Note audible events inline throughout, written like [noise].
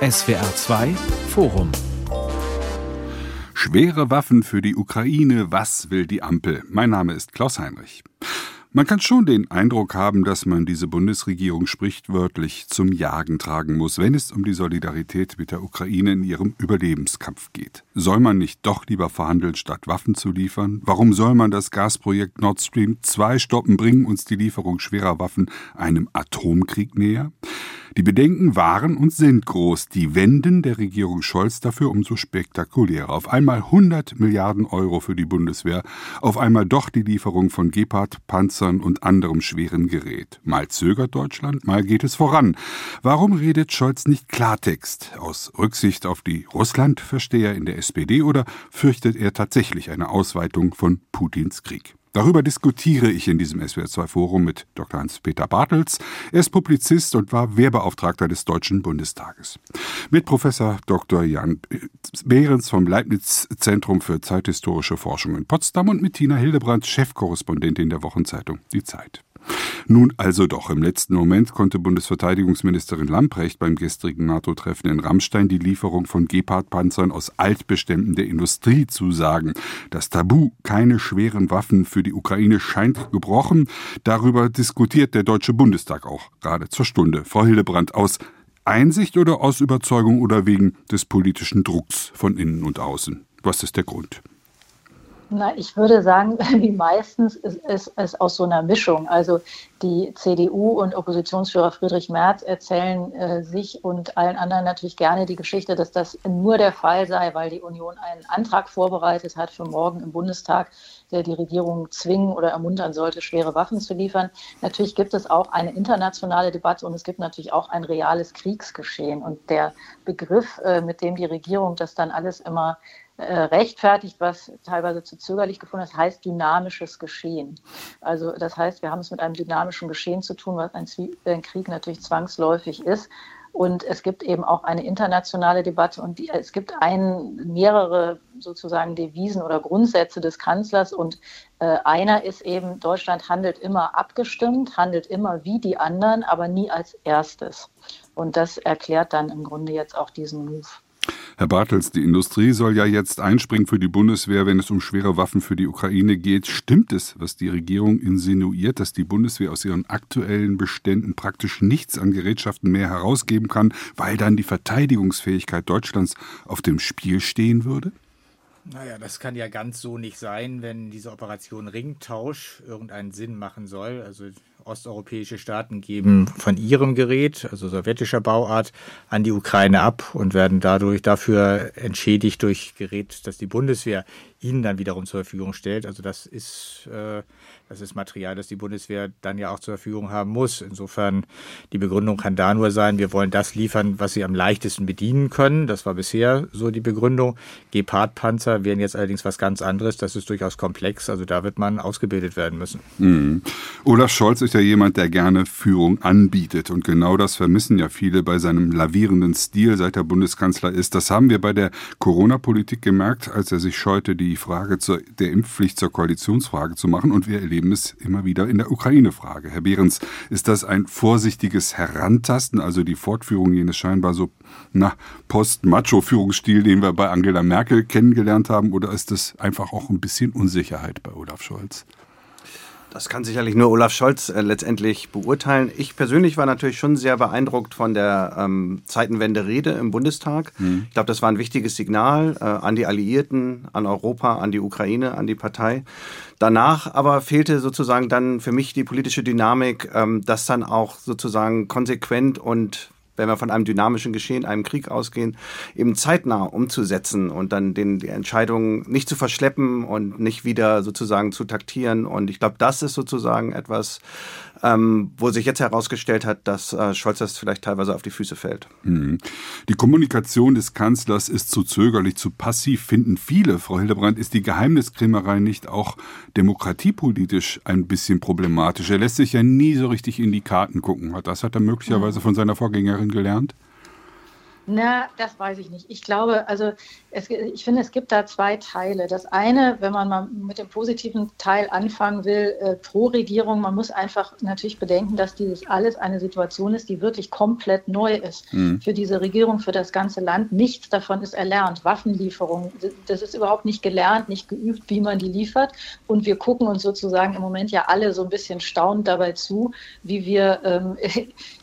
SWR 2 Forum Schwere Waffen für die Ukraine, was will die Ampel? Mein Name ist Klaus Heinrich. Man kann schon den Eindruck haben, dass man diese Bundesregierung sprichwörtlich zum Jagen tragen muss, wenn es um die Solidarität mit der Ukraine in ihrem Überlebenskampf geht. Soll man nicht doch lieber verhandeln, statt Waffen zu liefern? Warum soll man das Gasprojekt Nord Stream 2 stoppen? Bringen uns die Lieferung schwerer Waffen einem Atomkrieg näher? Die Bedenken waren und sind groß. Die Wenden der Regierung Scholz dafür umso spektakulärer. Auf einmal 100 Milliarden Euro für die Bundeswehr, auf einmal doch die Lieferung von Gepard-Panzern und anderem schweren Gerät. Mal zögert Deutschland, mal geht es voran. Warum redet Scholz nicht Klartext? Aus Rücksicht auf die Russlandversteher in der SPD oder fürchtet er tatsächlich eine Ausweitung von Putins Krieg? Darüber diskutiere ich in diesem SWR2-Forum mit Dr. Hans-Peter Bartels. Er ist Publizist und war Wehrbeauftragter des Deutschen Bundestages. Mit Professor Dr. Jan Behrens vom Leibniz-Zentrum für zeithistorische Forschung in Potsdam und mit Tina Hildebrand, Chefkorrespondentin der Wochenzeitung Die Zeit. Nun also doch, im letzten Moment konnte Bundesverteidigungsministerin Lamprecht beim gestrigen NATO-Treffen in Rammstein die Lieferung von Gepard-Panzern aus Altbeständen der Industrie zusagen. Das Tabu, keine schweren Waffen für die Ukraine, scheint gebrochen. Darüber diskutiert der Deutsche Bundestag auch gerade zur Stunde. Frau Hildebrandt, aus Einsicht oder aus Überzeugung oder wegen des politischen Drucks von innen und außen? Was ist der Grund? Na, ich würde sagen, [laughs] wie meistens ist es aus so einer Mischung. Also die CDU und Oppositionsführer Friedrich Merz erzählen äh, sich und allen anderen natürlich gerne die Geschichte, dass das nur der Fall sei, weil die Union einen Antrag vorbereitet hat für morgen im Bundestag, der die Regierung zwingen oder ermuntern sollte, schwere Waffen zu liefern. Natürlich gibt es auch eine internationale Debatte und es gibt natürlich auch ein reales Kriegsgeschehen. Und der Begriff, äh, mit dem die Regierung das dann alles immer rechtfertigt, was teilweise zu zögerlich gefunden ist, heißt dynamisches Geschehen. Also das heißt, wir haben es mit einem dynamischen Geschehen zu tun, was ein, ein Krieg natürlich zwangsläufig ist. Und es gibt eben auch eine internationale Debatte und die, es gibt ein, mehrere sozusagen Devisen oder Grundsätze des Kanzlers und äh, einer ist eben, Deutschland handelt immer abgestimmt, handelt immer wie die anderen, aber nie als erstes. Und das erklärt dann im Grunde jetzt auch diesen Move. Herr Bartels, die Industrie soll ja jetzt einspringen für die Bundeswehr, wenn es um schwere Waffen für die Ukraine geht. Stimmt es, was die Regierung insinuiert, dass die Bundeswehr aus ihren aktuellen Beständen praktisch nichts an Gerätschaften mehr herausgeben kann, weil dann die Verteidigungsfähigkeit Deutschlands auf dem Spiel stehen würde? Naja, das kann ja ganz so nicht sein, wenn diese Operation Ringtausch irgendeinen Sinn machen soll. Also osteuropäische Staaten geben von ihrem Gerät, also sowjetischer Bauart, an die Ukraine ab und werden dadurch dafür entschädigt durch Gerät, das die Bundeswehr ihnen dann wiederum zur Verfügung stellt. Also das ist, äh, das ist Material, das die Bundeswehr dann ja auch zur Verfügung haben muss. Insofern, die Begründung kann da nur sein, wir wollen das liefern, was sie am leichtesten bedienen können. Das war bisher so die Begründung. Gepard-Panzer wären jetzt allerdings was ganz anderes. Das ist durchaus komplex. Also da wird man ausgebildet werden müssen. Mhm. Olaf Scholz ist ja jemand, der gerne Führung anbietet. Und genau das vermissen ja viele bei seinem lavierenden Stil, seit er Bundeskanzler ist. Das haben wir bei der Corona-Politik gemerkt, als er sich scheute, die Frage zur, der Impfpflicht zur Koalitionsfrage zu machen. Und wir erleben es immer wieder in der Ukraine-Frage. Herr Behrens, ist das ein vorsichtiges Herantasten, also die Fortführung jenes scheinbar so na, Post-Macho-Führungsstil, den wir bei Angela Merkel kennengelernt haben? Oder ist das einfach auch ein bisschen Unsicherheit bei Olaf Scholz? Das kann sicherlich nur Olaf Scholz äh, letztendlich beurteilen. Ich persönlich war natürlich schon sehr beeindruckt von der ähm, Zeitenwende-Rede im Bundestag. Mhm. Ich glaube, das war ein wichtiges Signal äh, an die Alliierten, an Europa, an die Ukraine, an die Partei. Danach aber fehlte sozusagen dann für mich die politische Dynamik, ähm, das dann auch sozusagen konsequent und wenn wir von einem dynamischen Geschehen, einem Krieg ausgehen, eben zeitnah umzusetzen und dann den, die Entscheidungen nicht zu verschleppen und nicht wieder sozusagen zu taktieren. Und ich glaube, das ist sozusagen etwas, ähm, wo sich jetzt herausgestellt hat, dass äh, Scholz das vielleicht teilweise auf die Füße fällt. Mhm. Die Kommunikation des Kanzlers ist zu zögerlich, zu passiv, finden viele. Frau Hildebrand, ist die Geheimniskrämerei nicht auch demokratiepolitisch ein bisschen problematisch? Er lässt sich ja nie so richtig in die Karten gucken. Das hat er möglicherweise von seiner Vorgängerin gelernt? Na, das weiß ich nicht. Ich glaube, also es, ich finde, es gibt da zwei Teile. Das eine, wenn man mal mit dem positiven Teil anfangen will, äh, pro Regierung, man muss einfach natürlich bedenken, dass dieses alles eine Situation ist, die wirklich komplett neu ist mhm. für diese Regierung, für das ganze Land. Nichts davon ist erlernt. Waffenlieferung, das ist überhaupt nicht gelernt, nicht geübt, wie man die liefert. Und wir gucken uns sozusagen im Moment ja alle so ein bisschen staunend dabei zu, wie wir ähm,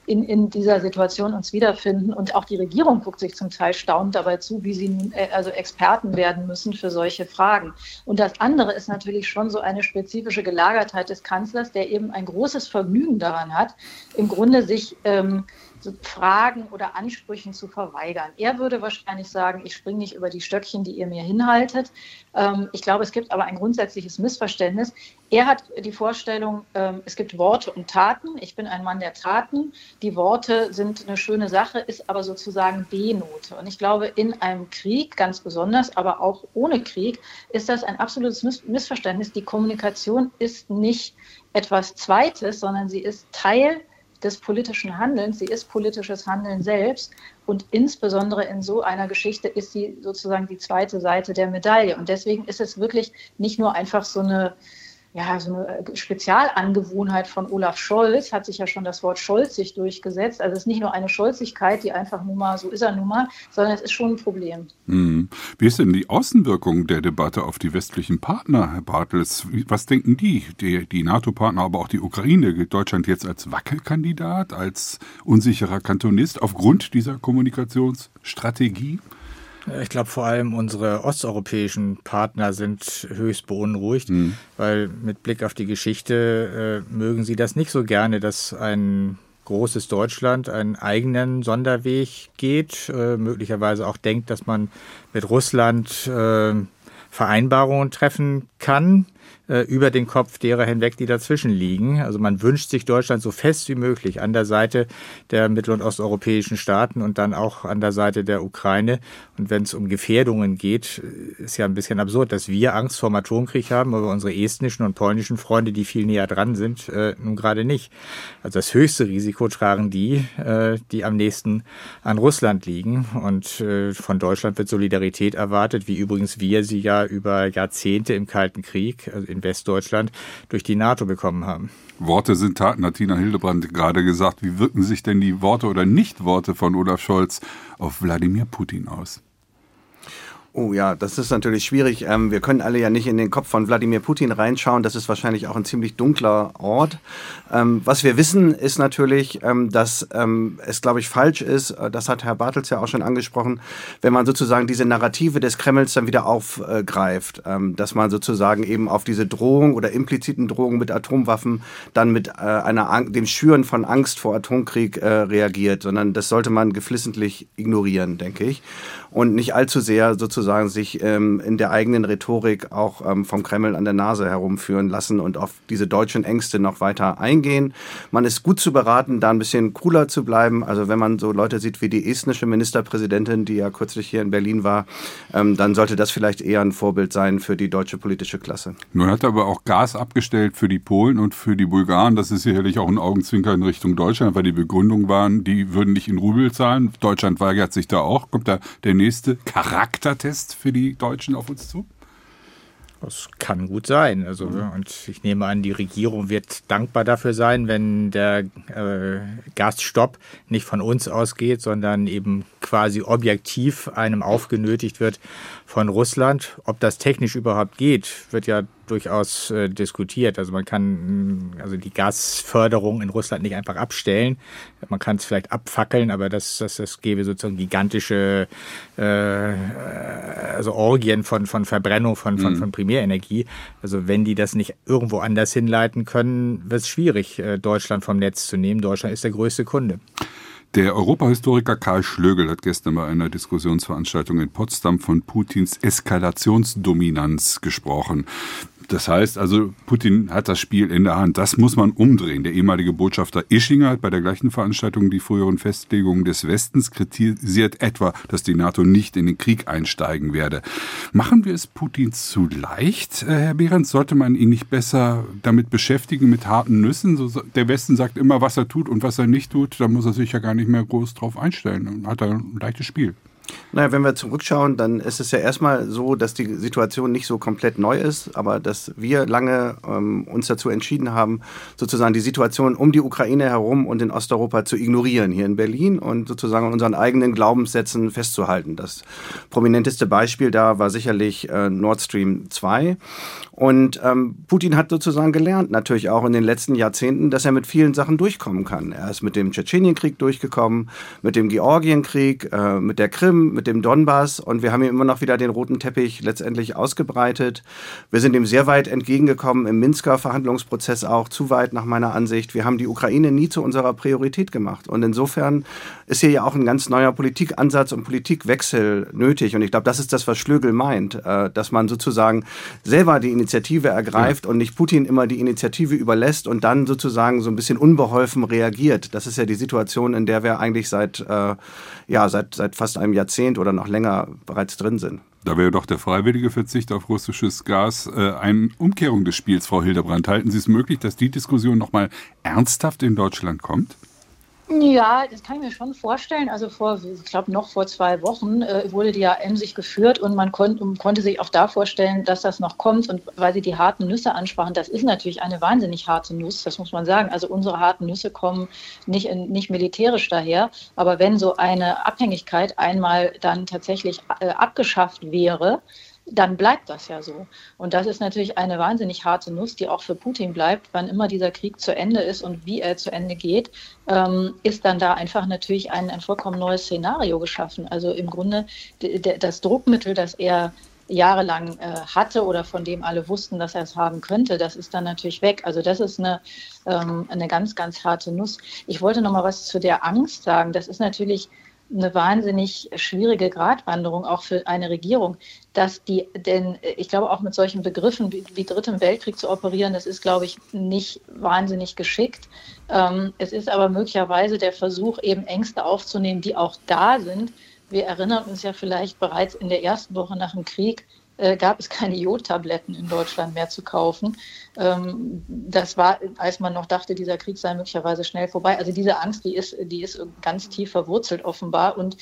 in, in dieser Situation uns wiederfinden. Und auch die Regierung guckt sich zum Teil staunend dabei zu, wie sie nun äh, also Experten werden müssen für solche Fragen. Und das andere ist natürlich schon so eine spezifische Gelagertheit des Kanzlers, der eben ein großes Vergnügen daran hat, im Grunde sich ähm, Fragen oder Ansprüchen zu verweigern. Er würde wahrscheinlich sagen, ich springe nicht über die Stöckchen, die ihr mir hinhaltet. Ähm, ich glaube, es gibt aber ein grundsätzliches Missverständnis. Er hat die Vorstellung, ähm, es gibt Worte und Taten. Ich bin ein Mann der Taten. Die Worte sind eine schöne Sache, ist aber sozusagen B-Note. Und ich glaube, in einem Krieg ganz besonders, aber auch ohne Krieg, ist das ein absolutes Missverständnis. Die Kommunikation ist nicht etwas Zweites, sondern sie ist Teil des politischen Handelns, sie ist politisches Handeln selbst und insbesondere in so einer Geschichte ist sie sozusagen die zweite Seite der Medaille. Und deswegen ist es wirklich nicht nur einfach so eine ja, so eine Spezialangewohnheit von Olaf Scholz, hat sich ja schon das Wort scholzig durchgesetzt. Also es ist nicht nur eine Scholzigkeit, die einfach nur mal, so ist er nun mal, sondern es ist schon ein Problem. Hm. Wie ist denn die Außenwirkung der Debatte auf die westlichen Partner, Herr Bartels? Was denken die? Die, die NATO-Partner, aber auch die Ukraine. Gilt Deutschland jetzt als Wackelkandidat, als unsicherer Kantonist aufgrund dieser Kommunikationsstrategie? Ich glaube, vor allem unsere osteuropäischen Partner sind höchst beunruhigt, mhm. weil mit Blick auf die Geschichte äh, mögen sie das nicht so gerne, dass ein großes Deutschland einen eigenen Sonderweg geht, äh, möglicherweise auch denkt, dass man mit Russland äh, Vereinbarungen treffen kann äh, über den Kopf derer hinweg, die dazwischen liegen. Also man wünscht sich Deutschland so fest wie möglich an der Seite der mittel- und osteuropäischen Staaten und dann auch an der Seite der Ukraine. Und wenn es um Gefährdungen geht, äh, ist ja ein bisschen absurd, dass wir Angst vor dem Atomkrieg haben, aber unsere estnischen und polnischen Freunde, die viel näher dran sind, äh, nun gerade nicht. Also das höchste Risiko tragen die, äh, die am nächsten an Russland liegen. Und äh, von Deutschland wird Solidarität erwartet, wie übrigens wir sie ja über Jahrzehnte im Kalten Krieg, also in Westdeutschland durch die NATO bekommen haben. Worte sind Taten, hat Tina Hildebrand gerade gesagt. Wie wirken sich denn die Worte oder Nichtworte von Olaf Scholz auf Wladimir Putin aus? Oh ja, das ist natürlich schwierig. Ähm, wir können alle ja nicht in den Kopf von Wladimir Putin reinschauen. Das ist wahrscheinlich auch ein ziemlich dunkler Ort. Ähm, was wir wissen, ist natürlich, ähm, dass ähm, es, glaube ich, falsch ist, äh, das hat Herr Bartels ja auch schon angesprochen, wenn man sozusagen diese Narrative des Kremls dann wieder aufgreift, ähm, dass man sozusagen eben auf diese Drohung oder impliziten Drohungen mit Atomwaffen dann mit äh, einer, dem Schüren von Angst vor Atomkrieg äh, reagiert, sondern das sollte man geflissentlich ignorieren, denke ich und nicht allzu sehr sozusagen sich ähm, in der eigenen Rhetorik auch ähm, vom Kreml an der Nase herumführen lassen und auf diese deutschen Ängste noch weiter eingehen. Man ist gut zu beraten, da ein bisschen cooler zu bleiben. Also wenn man so Leute sieht wie die estnische Ministerpräsidentin, die ja kürzlich hier in Berlin war, ähm, dann sollte das vielleicht eher ein Vorbild sein für die deutsche politische Klasse. Nun hat er aber auch Gas abgestellt für die Polen und für die Bulgaren. Das ist sicherlich auch ein Augenzwinker in Richtung Deutschland, weil die Begründung waren, die würden nicht in Rubel zahlen. Deutschland weigert sich da auch. Kommt da der nächste Charaktertest für die Deutschen auf uns zu? Das kann gut sein. Also, mhm. und ich nehme an, die Regierung wird dankbar dafür sein, wenn der äh, Gasstopp nicht von uns ausgeht, sondern eben quasi objektiv einem aufgenötigt wird von Russland. Ob das technisch überhaupt geht, wird ja durchaus äh, diskutiert. Also man kann also die Gasförderung in Russland nicht einfach abstellen. Man kann es vielleicht abfackeln, aber das, das, das gäbe sozusagen gigantische äh, also Orgien von, von Verbrennung von, von, mhm. von Primärenergie. Also wenn die das nicht irgendwo anders hinleiten können, wird es schwierig, äh, Deutschland vom Netz zu nehmen. Deutschland ist der größte Kunde. Der Europahistoriker Karl Schlögel hat gestern bei einer Diskussionsveranstaltung in Potsdam von Putins Eskalationsdominanz gesprochen. Das heißt also, Putin hat das Spiel in der Hand. Das muss man umdrehen. Der ehemalige Botschafter Ischinger hat bei der gleichen Veranstaltung die früheren Festlegungen des Westens kritisiert etwa, dass die NATO nicht in den Krieg einsteigen werde. Machen wir es Putin zu leicht, äh, Herr Behrens? Sollte man ihn nicht besser damit beschäftigen, mit harten Nüssen? der Westen sagt immer, was er tut und was er nicht tut. Da muss er sich ja gar nicht mehr groß drauf einstellen. Dann hat er ein leichtes Spiel. Naja, wenn wir zurückschauen, dann ist es ja erstmal so, dass die Situation nicht so komplett neu ist, aber dass wir lange ähm, uns dazu entschieden haben, sozusagen die Situation um die Ukraine herum und in Osteuropa zu ignorieren hier in Berlin und sozusagen unseren eigenen Glaubenssätzen festzuhalten. Das prominenteste Beispiel da war sicherlich äh, Nord Stream 2. Und ähm, Putin hat sozusagen gelernt, natürlich auch in den letzten Jahrzehnten, dass er mit vielen Sachen durchkommen kann. Er ist mit dem Tschetschenienkrieg durchgekommen, mit dem Georgienkrieg, äh, mit der Krim, mit dem Donbass und wir haben ihm immer noch wieder den roten Teppich letztendlich ausgebreitet. Wir sind ihm sehr weit entgegengekommen im Minsker Verhandlungsprozess auch, zu weit nach meiner Ansicht. Wir haben die Ukraine nie zu unserer Priorität gemacht. Und insofern ist hier ja auch ein ganz neuer Politikansatz und Politikwechsel nötig. Und ich glaube, das ist das, was Schlögel meint, äh, dass man sozusagen selber die Initiative ergreift ja. und nicht Putin immer die Initiative überlässt und dann sozusagen so ein bisschen unbeholfen reagiert. Das ist ja die Situation, in der wir eigentlich seit, äh, ja, seit, seit fast einem Jahrzehnt oder noch länger bereits drin sind. Da wäre doch der freiwillige Verzicht auf russisches Gas äh, eine Umkehrung des Spiels, Frau Hildebrand. Halten Sie es möglich, dass die Diskussion nochmal ernsthaft in Deutschland kommt? Ja, das kann ich mir schon vorstellen. Also vor, ich glaube, noch vor zwei Wochen äh, wurde die ja emsig geführt und man kon konnte sich auch da vorstellen, dass das noch kommt. Und weil Sie die harten Nüsse ansprachen, das ist natürlich eine wahnsinnig harte Nuss, das muss man sagen. Also unsere harten Nüsse kommen nicht, in, nicht militärisch daher. Aber wenn so eine Abhängigkeit einmal dann tatsächlich äh, abgeschafft wäre, dann bleibt das ja so. Und das ist natürlich eine wahnsinnig harte Nuss, die auch für Putin bleibt. Wann immer dieser Krieg zu Ende ist und wie er zu Ende geht, ähm, ist dann da einfach natürlich ein, ein vollkommen neues Szenario geschaffen. Also im Grunde das Druckmittel, das er jahrelang äh, hatte oder von dem alle wussten, dass er es haben könnte, das ist dann natürlich weg. Also das ist eine, ähm, eine ganz, ganz harte Nuss. Ich wollte noch mal was zu der Angst sagen. Das ist natürlich eine wahnsinnig schwierige Gratwanderung auch für eine Regierung, dass die, denn ich glaube auch mit solchen Begriffen wie, wie Dritten Weltkrieg zu operieren, das ist, glaube ich, nicht wahnsinnig geschickt. Ähm, es ist aber möglicherweise der Versuch, eben Ängste aufzunehmen, die auch da sind. Wir erinnern uns ja vielleicht bereits in der ersten Woche nach dem Krieg äh, gab es keine Jodtabletten in Deutschland mehr zu kaufen. Ähm, das war, als man noch dachte, dieser Krieg sei möglicherweise schnell vorbei. Also diese Angst, die ist, die ist ganz tief verwurzelt offenbar. Und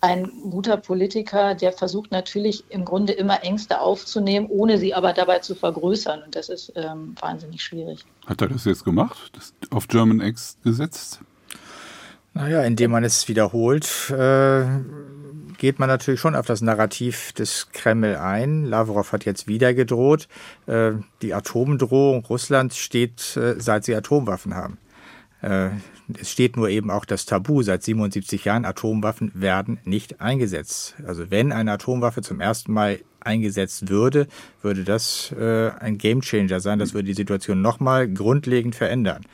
ein guter Politiker, der versucht natürlich im Grunde immer Ängste aufzunehmen, ohne sie aber dabei zu vergrößern. Und das ist ähm, wahnsinnig schwierig. Hat er das jetzt gemacht? Das auf German X gesetzt? Naja, indem man es wiederholt. Äh geht man natürlich schon auf das Narrativ des Kreml ein. Lavrov hat jetzt wieder gedroht. Äh, die Atomdrohung Russlands steht, äh, seit sie Atomwaffen haben. Es steht nur eben auch das Tabu seit 77 Jahren, Atomwaffen werden nicht eingesetzt. Also wenn eine Atomwaffe zum ersten Mal eingesetzt würde, würde das ein Gamechanger sein. Das würde die Situation nochmal grundlegend verändern.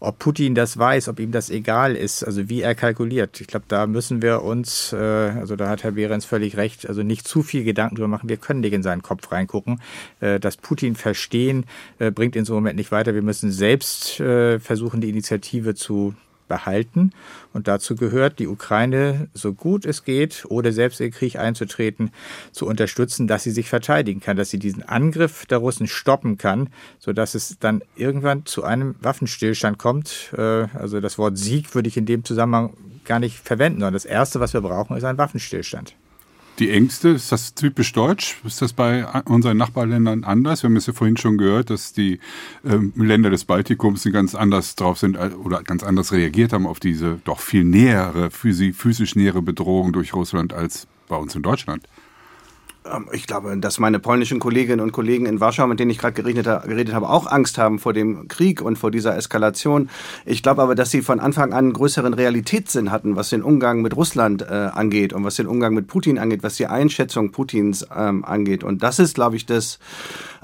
Ob Putin das weiß, ob ihm das egal ist, also wie er kalkuliert. Ich glaube, da müssen wir uns, äh, also da hat Herr Behrens völlig recht, also nicht zu viel Gedanken drüber machen. Wir können nicht in seinen Kopf reingucken. Äh, das Putin verstehen äh, bringt in so einem Moment nicht weiter. Wir müssen selbst äh, versuchen, die Initiative zu behalten. Und dazu gehört, die Ukraine so gut es geht, ohne selbst in den Krieg einzutreten, zu unterstützen, dass sie sich verteidigen kann, dass sie diesen Angriff der Russen stoppen kann, sodass es dann irgendwann zu einem Waffenstillstand kommt. Äh, also das Wort Sieg würde ich in dem Zusammenhang gar nicht verwenden, sondern das Erste, was wir brauchen, ist ein Waffenstillstand. Die Ängste, ist das typisch deutsch? Ist das bei unseren Nachbarländern anders? Wir haben es ja vorhin schon gehört, dass die ähm, Länder des Baltikums ganz anders drauf sind äh, oder ganz anders reagiert haben auf diese doch viel nähere, physisch nähere Bedrohung durch Russland als bei uns in Deutschland. Ähm, ich glaube, dass meine polnischen Kolleginnen und Kollegen in Warschau, mit denen ich gerade geredet, geredet, habe, auch Angst haben vor dem Krieg und vor dieser Eskalation. Ich glaube aber, dass sie von Anfang an einen größeren Realitätssinn hatten, was den Umgang mit Russland äh, angeht und was den Umgang mit Putin angeht, was die Einschätzung Putins ähm, angeht. Und das ist, glaube ich, das,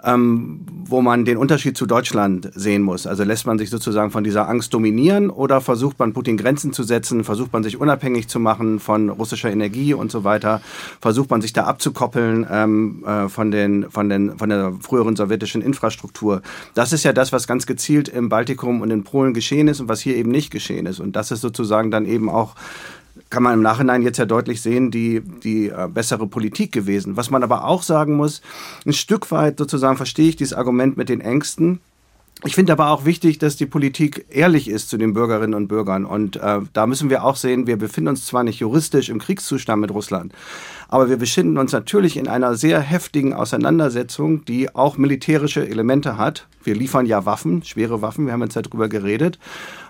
ähm, wo man den Unterschied zu Deutschland sehen muss. Also lässt man sich sozusagen von dieser Angst dominieren oder versucht man Putin Grenzen zu setzen, versucht man sich unabhängig zu machen von russischer Energie und so weiter, versucht man sich da abzukoppeln ähm, äh, von, den, von, den, von der früheren sowjetischen Infrastruktur. Das ist ja das, was ganz gezielt im Baltikum und in Polen geschehen ist und was hier eben nicht geschehen ist. Und das ist sozusagen dann eben auch kann man im Nachhinein jetzt ja deutlich sehen, die, die äh, bessere Politik gewesen. Was man aber auch sagen muss, ein Stück weit sozusagen verstehe ich dieses Argument mit den Ängsten. Ich finde aber auch wichtig, dass die Politik ehrlich ist zu den Bürgerinnen und Bürgern. Und äh, da müssen wir auch sehen, wir befinden uns zwar nicht juristisch im Kriegszustand mit Russland, aber wir befinden uns natürlich in einer sehr heftigen Auseinandersetzung, die auch militärische Elemente hat. Wir liefern ja Waffen, schwere Waffen, wir haben jetzt darüber geredet.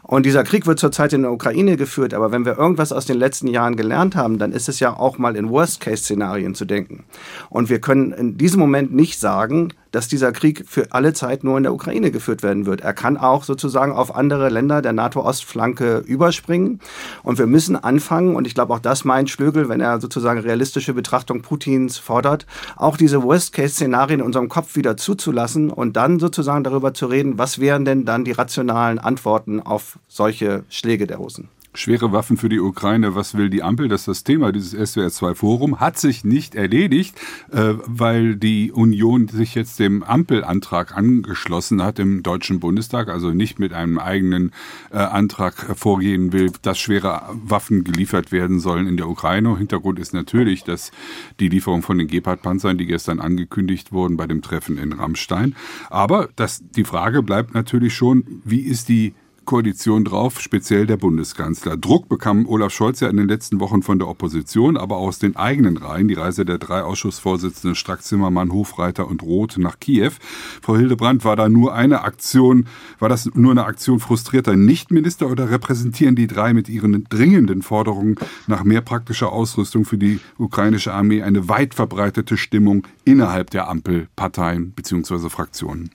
Und dieser Krieg wird zurzeit in der Ukraine geführt, aber wenn wir irgendwas aus den letzten Jahren gelernt haben, dann ist es ja auch mal in Worst-Case-Szenarien zu denken. Und wir können in diesem Moment nicht sagen, dass dieser Krieg für alle Zeit nur in der Ukraine geführt werden wird. Er kann auch sozusagen auf andere Länder der NATO-Ostflanke überspringen. Und wir müssen anfangen, und ich glaube auch das meint Schlögel, wenn er sozusagen realistische Betrachtung Putins fordert, auch diese Worst-Case-Szenarien in unserem Kopf wieder zuzulassen und dann sozusagen darüber zu reden, was wären denn dann die rationalen Antworten auf solche Schläge der Russen. Schwere Waffen für die Ukraine, was will die Ampel? Das ist das Thema dieses SWR2-Forum. Hat sich nicht erledigt, äh, weil die Union sich jetzt dem Ampelantrag angeschlossen hat im Deutschen Bundestag, also nicht mit einem eigenen äh, Antrag vorgehen will, dass schwere Waffen geliefert werden sollen in der Ukraine. Hintergrund ist natürlich, dass die Lieferung von den Gepard-Panzern, die gestern angekündigt wurden bei dem Treffen in Rammstein. Aber das, die Frage bleibt natürlich schon, wie ist die Koalition drauf, speziell der Bundeskanzler. Druck bekam Olaf Scholz ja in den letzten Wochen von der Opposition, aber aus den eigenen Reihen. Die Reise der drei Ausschussvorsitzenden Strack-Zimmermann, Hofreiter und Roth nach Kiew. Frau Hildebrandt, war da nur eine Aktion, war das nur eine Aktion frustrierter Nichtminister oder repräsentieren die drei mit ihren dringenden Forderungen nach mehr praktischer Ausrüstung für die ukrainische Armee eine weit verbreitete Stimmung innerhalb der Ampelparteien bzw. Fraktionen?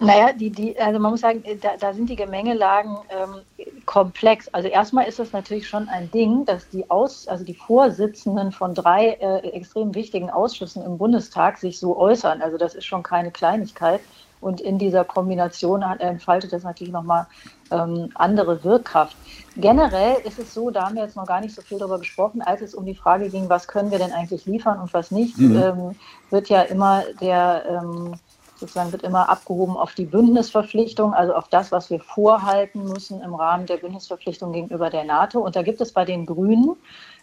Naja, die, die, also man muss sagen, da, da sind die Gemengelagen ähm, komplex. Also erstmal ist es natürlich schon ein Ding, dass die Aus, also die Vorsitzenden von drei äh, extrem wichtigen Ausschüssen im Bundestag sich so äußern. Also das ist schon keine Kleinigkeit. Und in dieser Kombination entfaltet das natürlich nochmal ähm, andere Wirkkraft. Generell ist es so, da haben wir jetzt noch gar nicht so viel darüber gesprochen, als es um die Frage ging, was können wir denn eigentlich liefern und was nicht, mhm. ähm, wird ja immer der ähm, sozusagen wird immer abgehoben auf die Bündnisverpflichtung, also auf das, was wir vorhalten müssen im Rahmen der Bündnisverpflichtung gegenüber der NATO. Und da gibt es bei den Grünen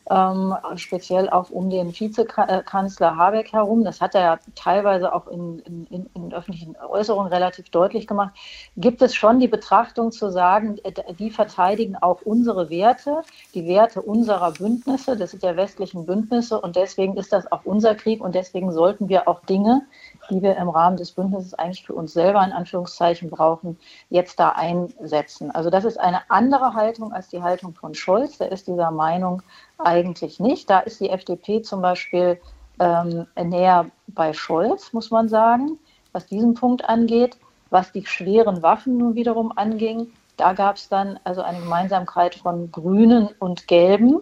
ähm, speziell auch um den Vizekanzler Habeck herum. Das hat er ja teilweise auch in, in, in, öffentlichen Äußerungen relativ deutlich gemacht. Gibt es schon die Betrachtung zu sagen, äh, die verteidigen auch unsere Werte, die Werte unserer Bündnisse, das sind ja westlichen Bündnisse und deswegen ist das auch unser Krieg und deswegen sollten wir auch Dinge, die wir im Rahmen des Bündnisses eigentlich für uns selber in Anführungszeichen brauchen, jetzt da einsetzen. Also das ist eine andere Haltung als die Haltung von Scholz. Der ist dieser Meinung eigentlich nicht. Da ist die FDP zum Beispiel ähm, näher bei Scholz, muss man sagen, was diesen Punkt angeht. Was die schweren Waffen nun wiederum anging, da gab es dann also eine Gemeinsamkeit von Grünen und Gelben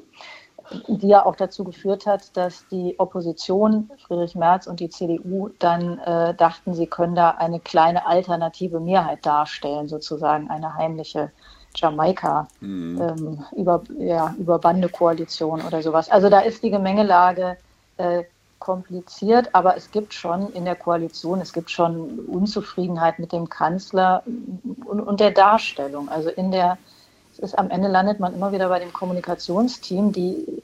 die ja auch dazu geführt hat, dass die Opposition, Friedrich Merz und die CDU, dann äh, dachten, sie können da eine kleine alternative Mehrheit darstellen, sozusagen eine heimliche Jamaika mhm. ähm, über, ja, über Bandekoalition oder sowas. Also da ist die Gemengelage äh, kompliziert, aber es gibt schon in der Koalition, es gibt schon Unzufriedenheit mit dem Kanzler und, und der Darstellung. Also in der ist am Ende landet man immer wieder bei dem Kommunikationsteam, die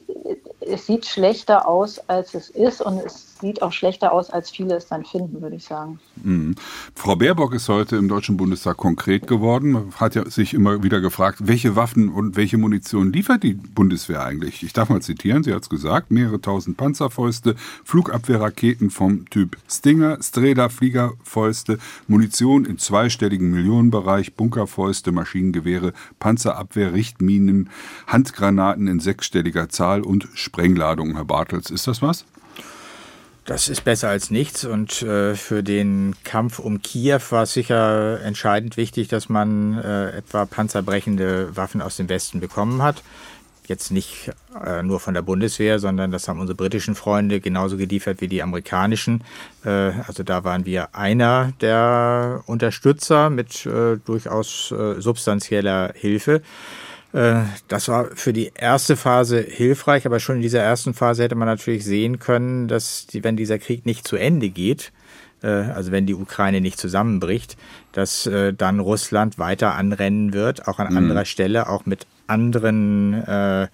es sieht schlechter aus, als es ist und es sieht auch schlechter aus, als viele es dann finden, würde ich sagen. Mhm. Frau Baerbock ist heute im Deutschen Bundestag konkret geworden, Man hat ja sich immer wieder gefragt, welche Waffen und welche Munition liefert die Bundeswehr eigentlich? Ich darf mal zitieren, sie hat es gesagt, mehrere tausend Panzerfäuste, Flugabwehrraketen vom Typ Stinger, Strela-Fliegerfäuste, Munition in zweistelligen Millionenbereich, Bunkerfäuste, Maschinengewehre, Panzerabwehr, Richtminen, Handgranaten in sechsstelliger Zahl und Sprengladungen, Herr Bartels. Ist das was? Das ist besser als nichts und äh, für den Kampf um Kiew war es sicher entscheidend wichtig, dass man äh, etwa panzerbrechende Waffen aus dem Westen bekommen hat. jetzt nicht äh, nur von der Bundeswehr, sondern das haben unsere britischen Freunde genauso geliefert wie die amerikanischen. Äh, also da waren wir einer der Unterstützer mit äh, durchaus äh, substanzieller Hilfe. Äh, das war für die erste Phase hilfreich, aber schon in dieser ersten Phase hätte man natürlich sehen können, dass die, wenn dieser Krieg nicht zu Ende geht, äh, also wenn die Ukraine nicht zusammenbricht, dass äh, dann Russland weiter anrennen wird, auch an mhm. anderer Stelle, auch mit anderen äh,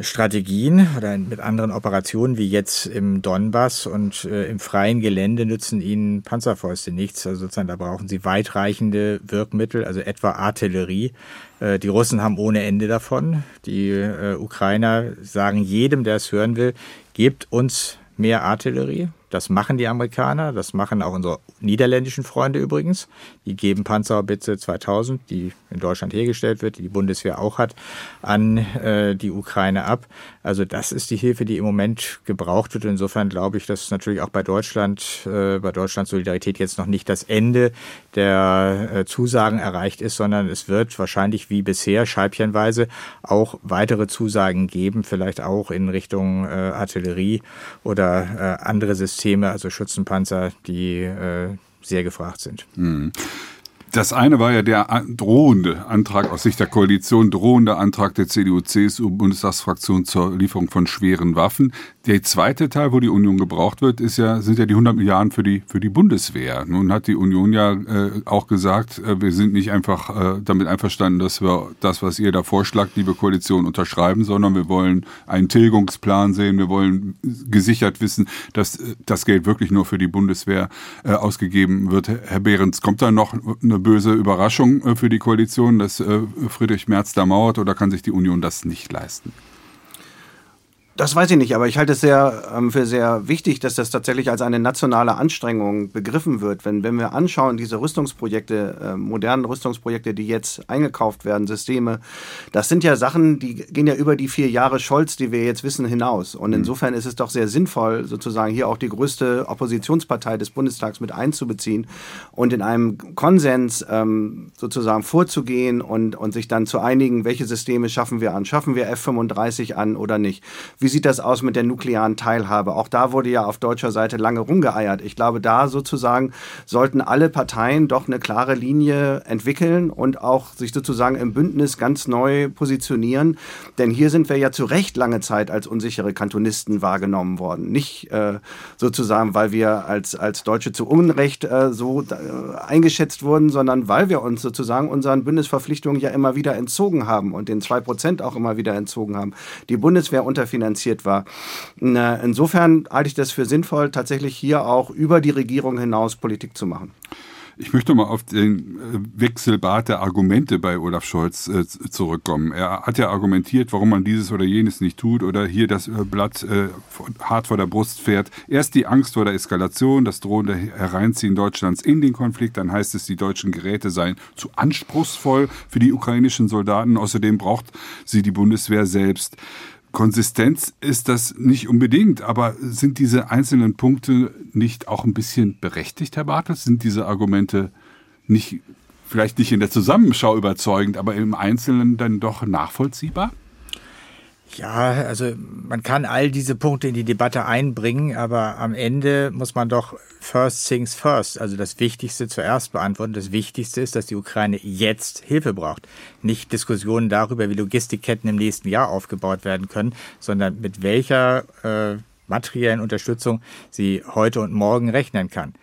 Strategien oder mit anderen Operationen wie jetzt im Donbass und äh, im freien Gelände nützen ihnen Panzerfäuste nichts. Also sozusagen da brauchen sie weitreichende Wirkmittel, also etwa Artillerie. Äh, die Russen haben ohne Ende davon. Die äh, Ukrainer sagen jedem, der es hören will, gebt uns mehr Artillerie. Das machen die Amerikaner, das machen auch unsere niederländischen Freunde übrigens. Die geben Panzerhaubitze 2000, die in Deutschland hergestellt wird, die die Bundeswehr auch hat, an äh, die Ukraine ab. Also das ist die Hilfe, die im Moment gebraucht wird. Insofern glaube ich, dass natürlich auch bei Deutschland, äh, bei Deutschlands Solidarität jetzt noch nicht das Ende der äh, Zusagen erreicht ist, sondern es wird wahrscheinlich wie bisher scheibchenweise auch weitere Zusagen geben, vielleicht auch in Richtung äh, Artillerie oder äh, andere Systeme also Schützenpanzer, die äh, sehr gefragt sind. Mhm. Das eine war ja der drohende Antrag aus Sicht der Koalition, drohende Antrag der CDU-CSU-Bundestagsfraktion zur Lieferung von schweren Waffen. Der zweite Teil, wo die Union gebraucht wird, ist ja, sind ja die 100 Milliarden für die, für die Bundeswehr. Nun hat die Union ja äh, auch gesagt, äh, wir sind nicht einfach äh, damit einverstanden, dass wir das, was ihr da vorschlagt, liebe Koalition, unterschreiben, sondern wir wollen einen Tilgungsplan sehen. Wir wollen gesichert wissen, dass äh, das Geld wirklich nur für die Bundeswehr äh, ausgegeben wird. Herr Behrens, kommt da noch eine böse Überraschung äh, für die Koalition, dass Friedrich Merz da mauert oder kann sich die Union das nicht leisten? Das weiß ich nicht, aber ich halte es sehr, ähm, für sehr wichtig, dass das tatsächlich als eine nationale Anstrengung begriffen wird. Wenn, wenn wir anschauen, diese Rüstungsprojekte, äh, modernen Rüstungsprojekte, die jetzt eingekauft werden, Systeme, das sind ja Sachen, die gehen ja über die vier Jahre Scholz, die wir jetzt wissen, hinaus. Und mhm. insofern ist es doch sehr sinnvoll, sozusagen hier auch die größte Oppositionspartei des Bundestags mit einzubeziehen und in einem Konsens ähm, sozusagen vorzugehen und, und sich dann zu einigen, welche Systeme schaffen wir an. Schaffen wir F-35 an oder nicht? Wie sieht das aus mit der nuklearen Teilhabe? Auch da wurde ja auf deutscher Seite lange rumgeeiert. Ich glaube, da sozusagen sollten alle Parteien doch eine klare Linie entwickeln und auch sich sozusagen im Bündnis ganz neu positionieren. Denn hier sind wir ja zu Recht lange Zeit als unsichere Kantonisten wahrgenommen worden. Nicht äh, sozusagen, weil wir als, als Deutsche zu Unrecht äh, so äh, eingeschätzt wurden, sondern weil wir uns sozusagen unseren Bündnisverpflichtungen ja immer wieder entzogen haben und den zwei Prozent auch immer wieder entzogen haben. Die Bundeswehr unterfinanziert finanziert war. Insofern halte ich das für sinnvoll, tatsächlich hier auch über die Regierung hinaus Politik zu machen. Ich möchte mal auf den äh, Wechselbad der Argumente bei Olaf Scholz äh, zurückkommen. Er hat ja argumentiert, warum man dieses oder jenes nicht tut oder hier das äh, Blatt hart vor der Brust fährt. Erst die Angst vor der Eskalation, das drohende Hereinziehen Deutschlands in den Konflikt, dann heißt es, die deutschen Geräte seien zu anspruchsvoll für die ukrainischen Soldaten. Außerdem braucht sie die Bundeswehr selbst. Konsistenz ist das nicht unbedingt, aber sind diese einzelnen Punkte nicht auch ein bisschen berechtigt, Herr Bartels? Sind diese Argumente nicht, vielleicht nicht in der Zusammenschau überzeugend, aber im Einzelnen dann doch nachvollziehbar? Ja, also man kann all diese Punkte in die Debatte einbringen, aber am Ende muss man doch first things first, also das Wichtigste zuerst beantworten. Das Wichtigste ist, dass die Ukraine jetzt Hilfe braucht. Nicht Diskussionen darüber, wie Logistikketten im nächsten Jahr aufgebaut werden können, sondern mit welcher äh, materiellen Unterstützung sie heute und morgen rechnen kann.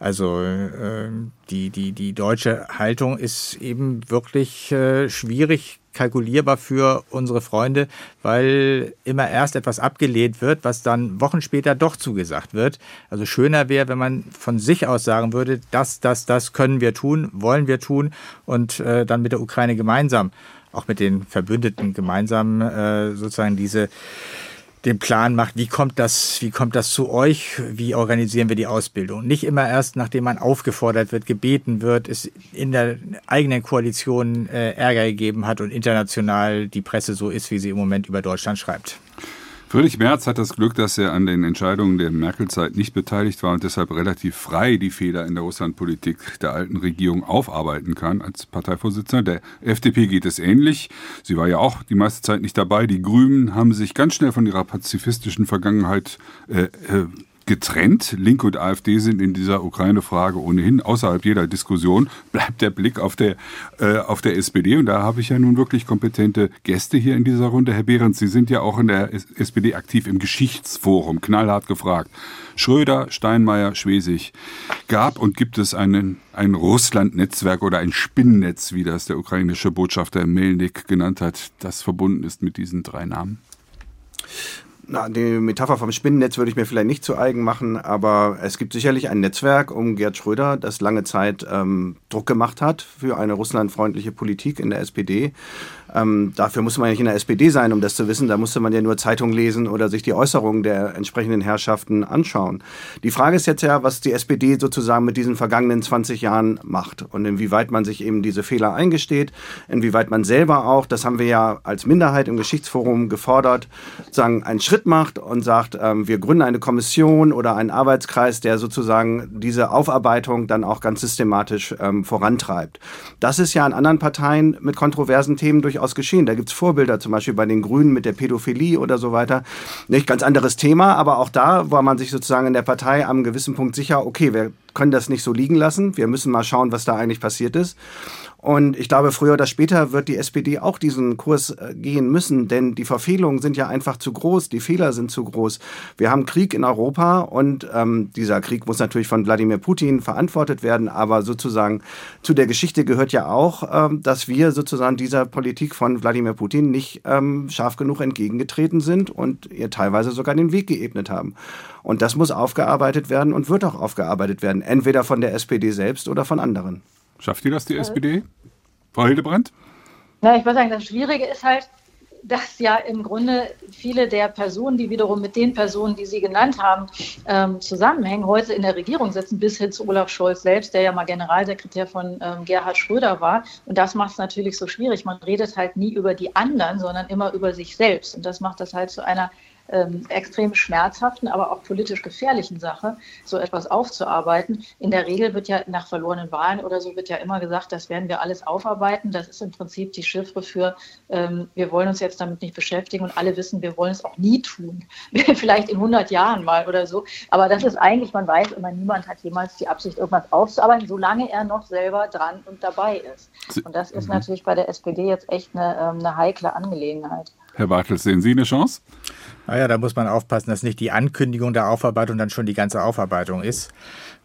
Also äh, die, die, die deutsche Haltung ist eben wirklich äh, schwierig kalkulierbar für unsere Freunde, weil immer erst etwas abgelehnt wird, was dann Wochen später doch zugesagt wird. Also schöner wäre, wenn man von sich aus sagen würde, das, das, das können wir tun, wollen wir tun und äh, dann mit der Ukraine gemeinsam, auch mit den Verbündeten gemeinsam äh, sozusagen diese den Plan macht, wie kommt das, wie kommt das zu euch, wie organisieren wir die Ausbildung. Nicht immer erst, nachdem man aufgefordert wird, gebeten wird, es in der eigenen Koalition äh, Ärger gegeben hat und international die Presse so ist, wie sie im Moment über Deutschland schreibt. Friedrich Merz hat das Glück, dass er an den Entscheidungen der Merkel-Zeit nicht beteiligt war und deshalb relativ frei die Fehler in der Russlandpolitik der alten Regierung aufarbeiten kann als Parteivorsitzender. Der FDP geht es ähnlich. Sie war ja auch die meiste Zeit nicht dabei. Die Grünen haben sich ganz schnell von ihrer pazifistischen Vergangenheit äh, äh, getrennt. Linke und AfD sind in dieser Ukraine-Frage ohnehin außerhalb jeder Diskussion. Bleibt der Blick auf der, äh, auf der SPD. Und da habe ich ja nun wirklich kompetente Gäste hier in dieser Runde. Herr Behrens, Sie sind ja auch in der SPD aktiv im Geschichtsforum. Knallhart gefragt. Schröder, Steinmeier, Schwesig. Gab und gibt es einen, ein Russland-Netzwerk oder ein Spinnennetz, wie das der ukrainische Botschafter Melnik genannt hat, das verbunden ist mit diesen drei Namen? Na, die Metapher vom Spinnennetz würde ich mir vielleicht nicht zu eigen machen, aber es gibt sicherlich ein Netzwerk um Gerd Schröder, das lange Zeit ähm, Druck gemacht hat für eine russlandfreundliche Politik in der SPD. Ähm, dafür muss man ja nicht in der SPD sein, um das zu wissen. Da musste man ja nur Zeitung lesen oder sich die Äußerungen der entsprechenden Herrschaften anschauen. Die Frage ist jetzt ja, was die SPD sozusagen mit diesen vergangenen 20 Jahren macht und inwieweit man sich eben diese Fehler eingesteht, inwieweit man selber auch, das haben wir ja als Minderheit im Geschichtsforum gefordert, sagen, einen Schritt macht und sagt, ähm, wir gründen eine Kommission oder einen Arbeitskreis, der sozusagen diese Aufarbeitung dann auch ganz systematisch ähm, vorantreibt. Das ist ja in anderen Parteien mit kontroversen Themen durchaus durchaus geschehen. Da gibt es Vorbilder, zum Beispiel bei den Grünen mit der Pädophilie oder so weiter. Nicht ganz anderes Thema, aber auch da war man sich sozusagen in der Partei am gewissen Punkt sicher, okay, wir können das nicht so liegen lassen. Wir müssen mal schauen, was da eigentlich passiert ist. Und ich glaube, früher oder später wird die SPD auch diesen Kurs äh, gehen müssen, denn die Verfehlungen sind ja einfach zu groß, die Fehler sind zu groß. Wir haben Krieg in Europa und ähm, dieser Krieg muss natürlich von Wladimir Putin verantwortet werden, aber sozusagen zu der Geschichte gehört ja auch, ähm, dass wir sozusagen dieser Politik von Wladimir Putin nicht ähm, scharf genug entgegengetreten sind und ihr teilweise sogar den Weg geebnet haben. Und das muss aufgearbeitet werden und wird auch aufgearbeitet werden, entweder von der SPD selbst oder von anderen. Schafft ihr das, die SPD? Frau Hildebrandt? Na, ich würde sagen, das Schwierige ist halt, dass ja im Grunde viele der Personen, die wiederum mit den Personen, die Sie genannt haben, ähm, zusammenhängen, heute in der Regierung sitzen, bis hin zu Olaf Scholz selbst, der ja mal Generalsekretär von ähm, Gerhard Schröder war. Und das macht es natürlich so schwierig. Man redet halt nie über die anderen, sondern immer über sich selbst. Und das macht das halt zu einer ähm, extrem schmerzhaften, aber auch politisch gefährlichen Sache, so etwas aufzuarbeiten. In der Regel wird ja nach verlorenen Wahlen oder so wird ja immer gesagt, das werden wir alles aufarbeiten. Das ist im Prinzip die Chiffre für, ähm, wir wollen uns jetzt damit nicht beschäftigen und alle wissen, wir wollen es auch nie tun. [laughs] Vielleicht in 100 Jahren mal oder so. Aber das ist eigentlich, man weiß immer, niemand hat jemals die Absicht, irgendwas aufzuarbeiten, solange er noch selber dran und dabei ist. Und das ist mhm. natürlich bei der SPD jetzt echt eine, ähm, eine heikle Angelegenheit. Herr Bartels, sehen Sie eine Chance? Naja, da muss man aufpassen, dass nicht die Ankündigung der Aufarbeitung dann schon die ganze Aufarbeitung ist.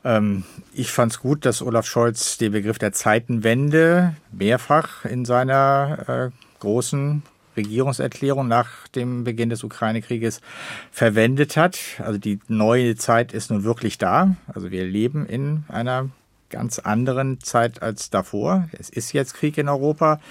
Ähm, ich fand es gut, dass Olaf Scholz den Begriff der Zeitenwende mehrfach in seiner äh, großen Regierungserklärung nach dem Beginn des Ukraine-Krieges verwendet hat. Also die neue Zeit ist nun wirklich da. Also wir leben in einer ganz anderen Zeit als davor. Es ist jetzt Krieg in Europa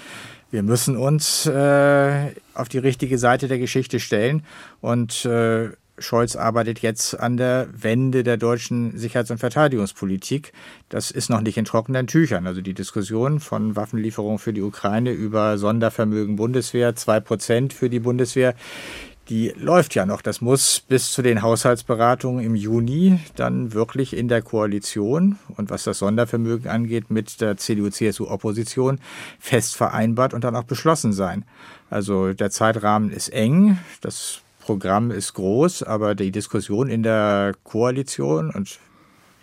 wir müssen uns äh, auf die richtige Seite der Geschichte stellen und äh, Scholz arbeitet jetzt an der Wende der deutschen Sicherheits- und Verteidigungspolitik. Das ist noch nicht in trockenen Tüchern. Also die Diskussion von Waffenlieferungen für die Ukraine über Sondervermögen Bundeswehr, zwei Prozent für die Bundeswehr, die läuft ja noch. Das muss bis zu den Haushaltsberatungen im Juni dann wirklich in der Koalition und was das Sondervermögen angeht mit der CDU-CSU-Opposition fest vereinbart und dann auch beschlossen sein. Also der Zeitrahmen ist eng, das Programm ist groß, aber die Diskussion in der Koalition und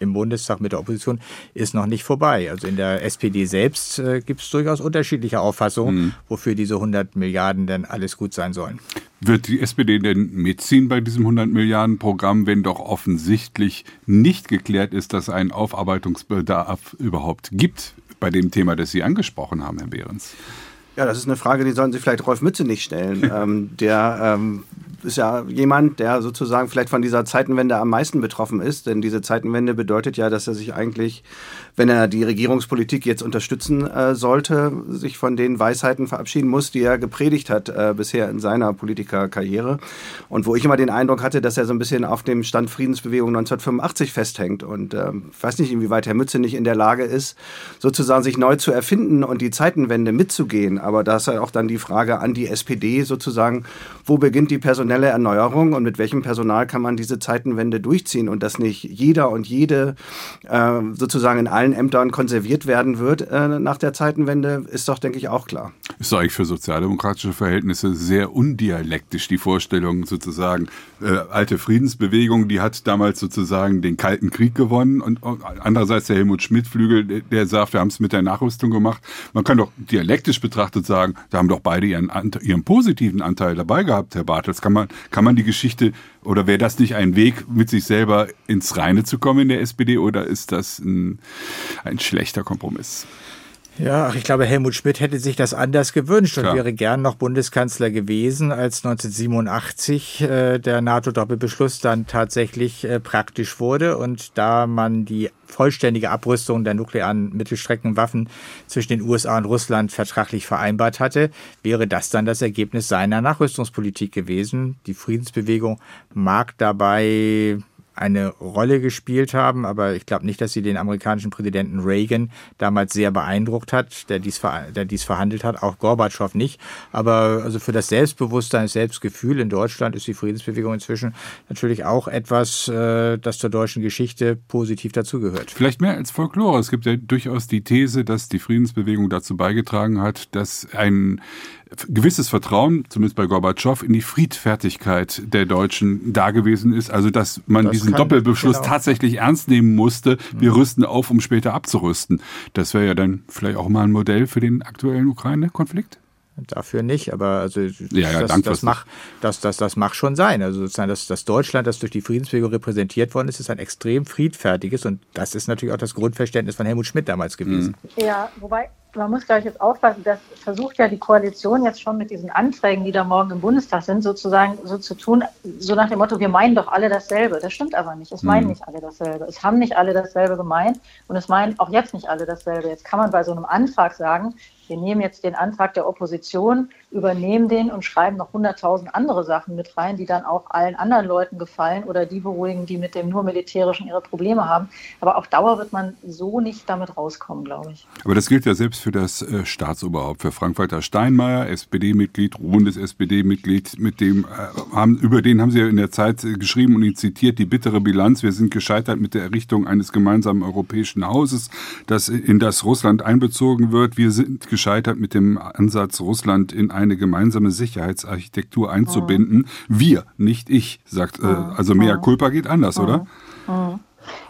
im Bundestag mit der Opposition ist noch nicht vorbei. Also in der SPD selbst äh, gibt es durchaus unterschiedliche Auffassungen, mhm. wofür diese 100 Milliarden denn alles gut sein sollen. Wird die SPD denn mitziehen bei diesem 100 Milliarden Programm, wenn doch offensichtlich nicht geklärt ist, dass ein Aufarbeitungsbedarf überhaupt gibt bei dem Thema, das Sie angesprochen haben, Herr Behrens? Ja, das ist eine Frage, die sollten Sie vielleicht Rolf Mütze nicht stellen. [laughs] ähm, der ähm, ist ja jemand, der sozusagen vielleicht von dieser Zeitenwende am meisten betroffen ist. Denn diese Zeitenwende bedeutet ja, dass er sich eigentlich, wenn er die Regierungspolitik jetzt unterstützen äh, sollte, sich von den Weisheiten verabschieden muss, die er gepredigt hat äh, bisher in seiner Politikerkarriere. Und wo ich immer den Eindruck hatte, dass er so ein bisschen auf dem Stand Friedensbewegung 1985 festhängt. Und äh, ich weiß nicht, inwieweit Herr Mütze nicht in der Lage ist, sozusagen sich neu zu erfinden und die Zeitenwende mitzugehen. Aber da ist ja auch dann die Frage an die SPD sozusagen, wo beginnt die personelle Erneuerung und mit welchem Personal kann man diese Zeitenwende durchziehen und dass nicht jeder und jede äh, sozusagen in allen Ämtern konserviert werden wird äh, nach der Zeitenwende, ist doch, denke ich, auch klar. Ist eigentlich für sozialdemokratische Verhältnisse sehr undialektisch die Vorstellung sozusagen, äh, alte Friedensbewegung, die hat damals sozusagen den Kalten Krieg gewonnen und, und andererseits der Helmut Schmidt-Flügel, der, der sagt, wir haben es mit der Nachrüstung gemacht. Man kann doch dialektisch betrachtet sagen, da haben doch beide ihren, ihren positiven Anteil dabei gehabt, Herr Bartels. Kann man, kann man die Geschichte oder wäre das nicht ein Weg, mit sich selber ins Reine zu kommen in der SPD oder ist das ein, ein schlechter Kompromiss? Ja, ich glaube, Helmut Schmidt hätte sich das anders gewünscht und Klar. wäre gern noch Bundeskanzler gewesen, als 1987 äh, der NATO-Doppelbeschluss dann tatsächlich äh, praktisch wurde. Und da man die vollständige Abrüstung der nuklearen Mittelstreckenwaffen zwischen den USA und Russland vertraglich vereinbart hatte, wäre das dann das Ergebnis seiner Nachrüstungspolitik gewesen. Die Friedensbewegung mag dabei eine Rolle gespielt haben, aber ich glaube nicht, dass sie den amerikanischen Präsidenten Reagan damals sehr beeindruckt hat, der dies, der dies verhandelt hat, auch Gorbatschow nicht. Aber also für das Selbstbewusstsein, das Selbstgefühl in Deutschland ist die Friedensbewegung inzwischen natürlich auch etwas, äh, das zur deutschen Geschichte positiv dazugehört. Vielleicht mehr als Folklore. Es gibt ja durchaus die These, dass die Friedensbewegung dazu beigetragen hat, dass ein gewisses Vertrauen, zumindest bei Gorbatschow, in die Friedfertigkeit der Deutschen da gewesen ist. Also, dass man das diesen kann, Doppelbeschluss genau. tatsächlich ernst nehmen musste. Wir mhm. rüsten auf, um später abzurüsten. Das wäre ja dann vielleicht auch mal ein Modell für den aktuellen Ukraine-Konflikt. Dafür nicht, aber also ja, ja, das, das, macht, das, das, das mag schon sein. Also sozusagen das, das Deutschland, das durch die Friedensbewegung repräsentiert worden ist, ist ein extrem friedfertiges und das ist natürlich auch das Grundverständnis von Helmut Schmidt damals gewesen. Ja, wobei man muss, glaube ich, jetzt aufpassen, das versucht ja die Koalition jetzt schon mit diesen Anträgen, die da morgen im Bundestag sind, sozusagen so zu tun, so nach dem Motto, wir meinen doch alle dasselbe. Das stimmt aber nicht. Es mhm. meinen nicht alle dasselbe. Es haben nicht alle dasselbe gemeint und es meinen auch jetzt nicht alle dasselbe. Jetzt kann man bei so einem Antrag sagen, wir nehmen jetzt den Antrag der Opposition, übernehmen den und schreiben noch 100.000 andere Sachen mit rein, die dann auch allen anderen Leuten gefallen oder die beruhigen, die mit dem nur militärischen ihre Probleme haben. Aber auf Dauer wird man so nicht damit rauskommen, glaube ich. Aber das gilt ja selbst für das äh, Staatsoberhaupt, für Frank-Walter Steinmeier, SPD-Mitglied, ruhendes SPD-Mitglied, mit äh, über den haben Sie ja in der Zeit äh, geschrieben und ihn zitiert, die bittere Bilanz. Wir sind gescheitert mit der Errichtung eines gemeinsamen europäischen Hauses, das in das Russland einbezogen wird. Wir sind gescheitert mit dem Ansatz, Russland in eine gemeinsame Sicherheitsarchitektur einzubinden. Mhm. Wir, nicht ich, sagt, äh, mhm. also mehr Culpa geht anders, oder? Mhm.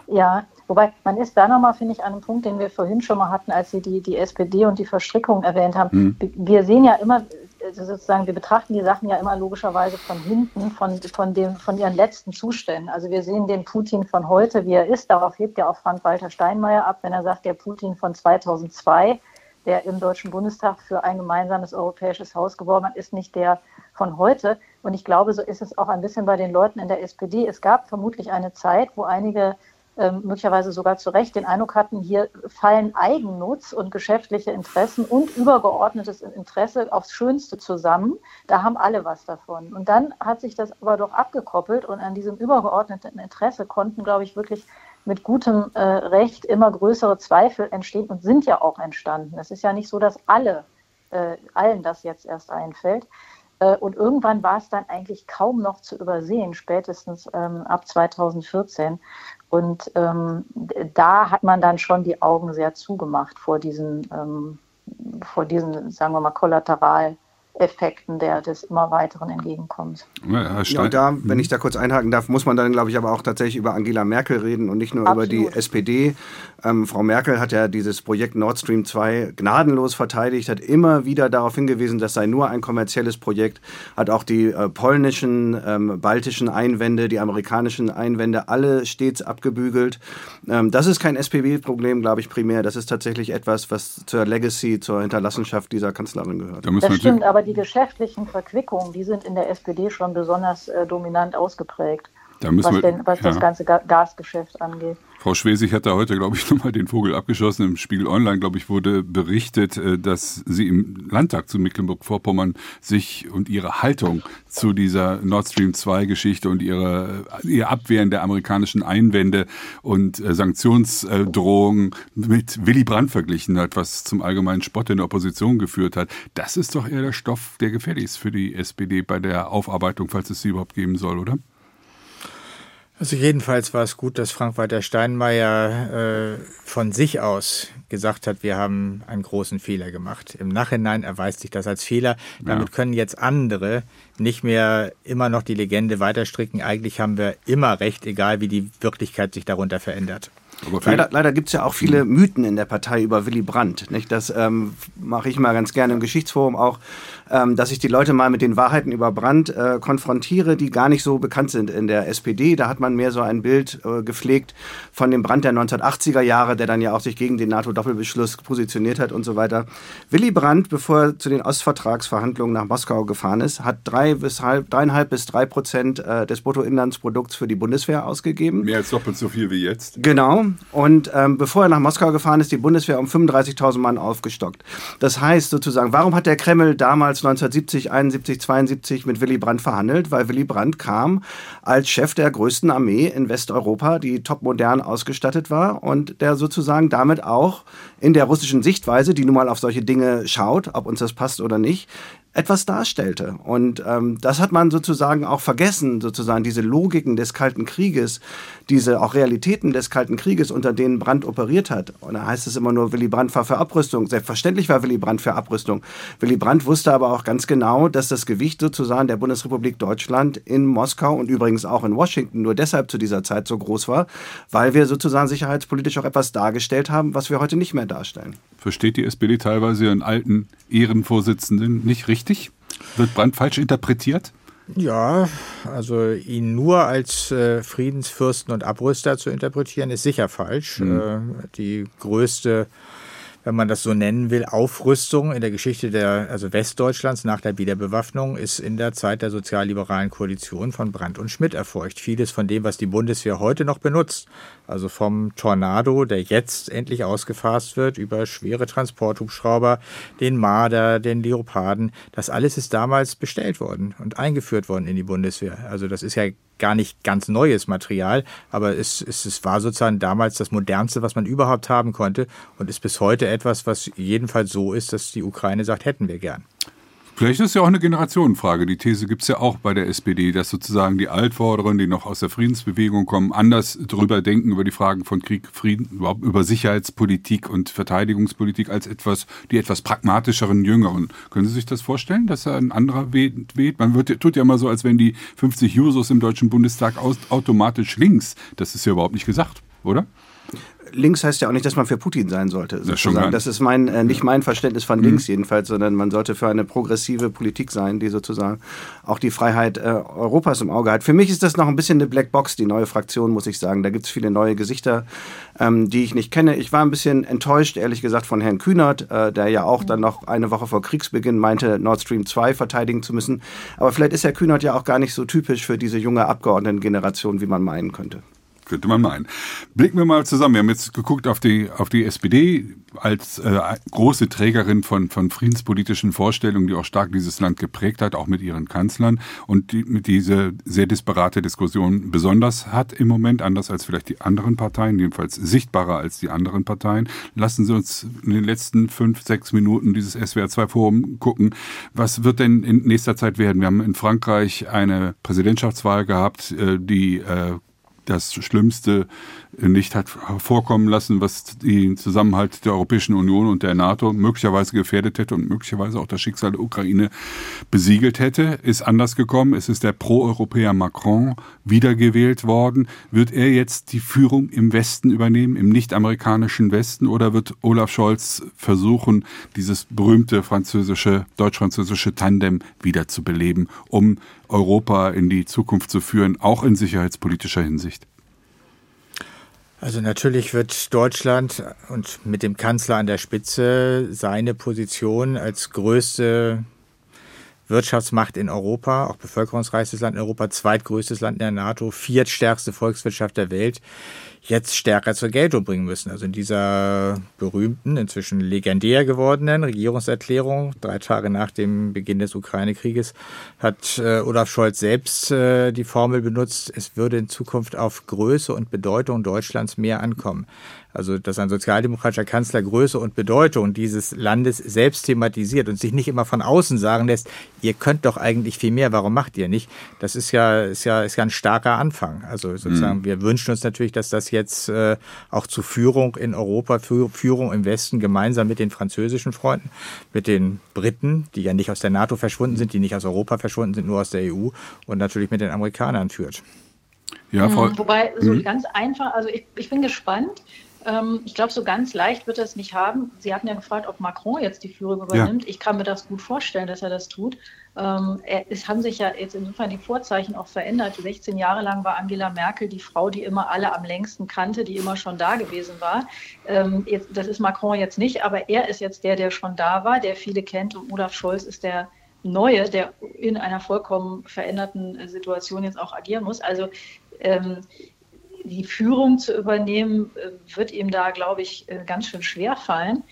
Ja, Wobei, man ist da nochmal, finde ich, an einem Punkt, den wir vorhin schon mal hatten, als Sie die, die SPD und die Verstrickung erwähnt haben. Mhm. Wir sehen ja immer, also sozusagen, wir betrachten die Sachen ja immer logischerweise von hinten, von, von, dem, von ihren letzten Zuständen. Also wir sehen den Putin von heute, wie er ist. Darauf hebt ja auch Frank-Walter Steinmeier ab, wenn er sagt, der Putin von 2002 der im Deutschen Bundestag für ein gemeinsames europäisches Haus geworben hat, ist nicht der von heute. Und ich glaube, so ist es auch ein bisschen bei den Leuten in der SPD. Es gab vermutlich eine Zeit, wo einige ähm, möglicherweise sogar zu Recht den Eindruck hatten, hier fallen Eigennutz und geschäftliche Interessen und übergeordnetes Interesse aufs Schönste zusammen. Da haben alle was davon. Und dann hat sich das aber doch abgekoppelt und an diesem übergeordneten Interesse konnten, glaube ich, wirklich mit gutem äh, Recht immer größere Zweifel entstehen und sind ja auch entstanden. Es ist ja nicht so, dass alle, äh, allen das jetzt erst einfällt. Äh, und irgendwann war es dann eigentlich kaum noch zu übersehen, spätestens ähm, ab 2014. Und ähm, da hat man dann schon die Augen sehr zugemacht vor diesen, ähm, vor diesen, sagen wir mal, Kollateral. Effekten der, des immer weiteren Entgegenkommens. Ja, ja, und da, wenn ich da kurz einhaken darf, muss man dann, glaube ich, aber auch tatsächlich über Angela Merkel reden und nicht nur Absolut. über die SPD. Ähm, Frau Merkel hat ja dieses Projekt Nord Stream 2 gnadenlos verteidigt, hat immer wieder darauf hingewiesen, das sei nur ein kommerzielles Projekt, hat auch die äh, polnischen, ähm, baltischen Einwände, die amerikanischen Einwände alle stets abgebügelt. Ähm, das ist kein SPD-Problem, glaube ich, primär. Das ist tatsächlich etwas, was zur Legacy, zur Hinterlassenschaft dieser Kanzlerin gehört. Da das stimmt, aber die geschäftlichen Verquickungen, die sind in der SPD schon besonders äh, dominant ausgeprägt. was, denn, was ja. das ganze Gasgeschäft angeht. Frau Schwesig hat da heute, glaube ich, [laughs] nochmal den Vogel abgeschossen. Im Spiegel Online, glaube ich, wurde berichtet, äh, dass sie im Landtag zu Mecklenburg-Vorpommern sich und ihre Haltung zu dieser Nord Stream 2 Geschichte und ihre, ihr Abwehren der amerikanischen Einwände und äh, Sanktionsdrohungen mit Willy Brandt verglichen hat, was zum allgemeinen Spott in der Opposition geführt hat. Das ist doch eher der Stoff, der gefährlich ist für die SPD bei der Aufarbeitung, falls es sie überhaupt geben soll, oder? Also jedenfalls war es gut, dass Frank-Walter Steinmeier äh, von sich aus gesagt hat, wir haben einen großen Fehler gemacht. Im Nachhinein erweist sich das als Fehler. Damit ja. können jetzt andere nicht mehr immer noch die Legende weiterstricken. Eigentlich haben wir immer recht, egal wie die Wirklichkeit sich darunter verändert. leider leider gibt es ja auch viele Mythen in der Partei über Willy Brandt. Nicht? Das ähm, mache ich mal ganz gerne im Geschichtsforum auch ähm, dass ich die Leute mal mit den Wahrheiten über Brand äh, konfrontiere, die gar nicht so bekannt sind in der SPD. Da hat man mehr so ein Bild äh, gepflegt von dem Brand der 1980er Jahre, der dann ja auch sich gegen den NATO-Doppelbeschluss positioniert hat und so weiter. Willy Brandt, bevor er zu den Ostvertragsverhandlungen nach Moskau gefahren ist, hat drei bis halb, dreieinhalb bis drei Prozent äh, des Bruttoinlandsprodukts für die Bundeswehr ausgegeben. Mehr als doppelt so viel wie jetzt. Genau. Und ähm, bevor er nach Moskau gefahren ist, die Bundeswehr um 35.000 Mann aufgestockt. Das heißt sozusagen, warum hat der Kreml damals damals 1970, 71, 72 mit Willy Brandt verhandelt, weil Willy Brandt kam als Chef der größten Armee in Westeuropa, die topmodern ausgestattet war und der sozusagen damit auch in der russischen Sichtweise, die nun mal auf solche Dinge schaut, ob uns das passt oder nicht, etwas darstellte. Und ähm, das hat man sozusagen auch vergessen, sozusagen diese Logiken des Kalten Krieges, diese auch Realitäten des Kalten Krieges, unter denen Brandt operiert hat. Und da heißt es immer nur, Willy Brandt war für Abrüstung. Selbstverständlich war Willy Brandt für Abrüstung. Willy Brandt wusste aber auch ganz genau, dass das Gewicht sozusagen der Bundesrepublik Deutschland in Moskau und übrigens auch in Washington nur deshalb zu dieser Zeit so groß war, weil wir sozusagen sicherheitspolitisch auch etwas dargestellt haben, was wir heute nicht mehr darstellen. Versteht die SPD teilweise ihren alten Ehrenvorsitzenden nicht richtig? Wird Brandt falsch interpretiert? Ja, also ihn nur als äh, Friedensfürsten und Abrüster zu interpretieren, ist sicher falsch. Mhm. Äh, die größte wenn man das so nennen will, Aufrüstung in der Geschichte der, also Westdeutschlands nach der Wiederbewaffnung ist in der Zeit der sozialliberalen Koalition von Brandt und Schmidt erfolgt. Vieles von dem, was die Bundeswehr heute noch benutzt, also vom Tornado, der jetzt endlich ausgefasst wird, über schwere Transporthubschrauber, den Marder, den Leoparden, das alles ist damals bestellt worden und eingeführt worden in die Bundeswehr. Also das ist ja gar nicht ganz neues Material, aber es, es, es war sozusagen damals das modernste, was man überhaupt haben konnte und ist bis heute etwas, was jedenfalls so ist, dass die Ukraine sagt, hätten wir gern. Vielleicht ist ja auch eine Generationenfrage. Die These gibt es ja auch bei der SPD, dass sozusagen die Altvorderen, die noch aus der Friedensbewegung kommen, anders drüber denken über die Fragen von Krieg, Frieden, überhaupt über Sicherheitspolitik und Verteidigungspolitik als etwas, die etwas pragmatischeren Jüngeren. Können Sie sich das vorstellen, dass da ein anderer weht? Man wird, tut ja immer so, als wenn die 50 Jusos im Deutschen Bundestag automatisch links. Das ist ja überhaupt nicht gesagt, oder? Links heißt ja auch nicht, dass man für Putin sein sollte. Sozusagen. Das, ist mein, äh, nicht mein Verständnis von mhm. links jedenfalls, sondern man sollte für eine progressive Politik sein, die sozusagen auch die Freiheit äh, Europas im Auge hat. Für mich ist das noch ein bisschen eine Blackbox, die neue Fraktion, muss ich sagen. Da gibt es viele neue Gesichter, ähm, die ich nicht kenne. Ich war ein bisschen enttäuscht, ehrlich gesagt, von Herrn Kühnert, äh, der ja auch dann noch eine Woche vor Kriegsbeginn meinte, Nord Stream 2 verteidigen zu müssen. Aber vielleicht ist Herr Kühnert ja auch gar nicht so typisch für diese junge Abgeordnetengeneration, wie man meinen könnte könnte man meinen. Blicken wir mal zusammen. Wir haben jetzt geguckt auf die, auf die SPD als äh, große Trägerin von, von friedenspolitischen Vorstellungen, die auch stark dieses Land geprägt hat, auch mit ihren Kanzlern und die, mit diese sehr disparate Diskussion besonders hat im Moment, anders als vielleicht die anderen Parteien, jedenfalls sichtbarer als die anderen Parteien. Lassen Sie uns in den letzten fünf, sechs Minuten dieses SWR2-Forum gucken. Was wird denn in nächster Zeit werden? Wir haben in Frankreich eine Präsidentschaftswahl gehabt, äh, die äh, das Schlimmste nicht hat vorkommen lassen, was den Zusammenhalt der Europäischen Union und der NATO möglicherweise gefährdet hätte und möglicherweise auch das Schicksal der Ukraine besiegelt hätte, ist anders gekommen. Es ist der Pro-Europäer Macron wiedergewählt worden. Wird er jetzt die Führung im Westen übernehmen, im nicht-amerikanischen Westen, oder wird Olaf Scholz versuchen, dieses berühmte französische, deutsch-französische Tandem wiederzubeleben, um Europa in die Zukunft zu führen, auch in sicherheitspolitischer Hinsicht? Also natürlich wird Deutschland und mit dem Kanzler an der Spitze seine Position als größte Wirtschaftsmacht in Europa, auch bevölkerungsreichstes Land in Europa, zweitgrößtes Land in der NATO, viertstärkste Volkswirtschaft der Welt, jetzt stärker zur Geltung bringen müssen. Also in dieser berühmten, inzwischen legendär gewordenen Regierungserklärung, drei Tage nach dem Beginn des Ukraine-Krieges, hat äh, Olaf Scholz selbst äh, die Formel benutzt, es würde in Zukunft auf Größe und Bedeutung Deutschlands mehr ankommen. Also, dass ein sozialdemokratischer Kanzler Größe und Bedeutung dieses Landes selbst thematisiert und sich nicht immer von außen sagen lässt, ihr könnt doch eigentlich viel mehr, warum macht ihr nicht? Das ist ja, ist ja, ist ja ein starker Anfang. Also sozusagen, mhm. wir wünschen uns natürlich, dass das jetzt äh, auch zu Führung in Europa, Führung im Westen gemeinsam mit den französischen Freunden, mit den Briten, die ja nicht aus der NATO verschwunden sind, die nicht aus Europa verschwunden sind, nur aus der EU und natürlich mit den Amerikanern führt. Ja, Frau, mhm. Wobei, so mhm. ganz einfach, also ich, ich bin gespannt, ähm, ich glaube, so ganz leicht wird er es nicht haben. Sie hatten ja gefragt, ob Macron jetzt die Führung übernimmt. Ja. Ich kann mir das gut vorstellen, dass er das tut. Ähm, es haben sich ja jetzt insofern die Vorzeichen auch verändert. 16 Jahre lang war Angela Merkel die Frau, die immer alle am längsten kannte, die immer schon da gewesen war. Ähm, jetzt, das ist Macron jetzt nicht, aber er ist jetzt der, der schon da war, der viele kennt. Und Olaf Scholz ist der Neue, der in einer vollkommen veränderten Situation jetzt auch agieren muss. Also ähm, die Führung zu übernehmen, äh, wird ihm da, glaube ich, äh, ganz schön schwer fallen.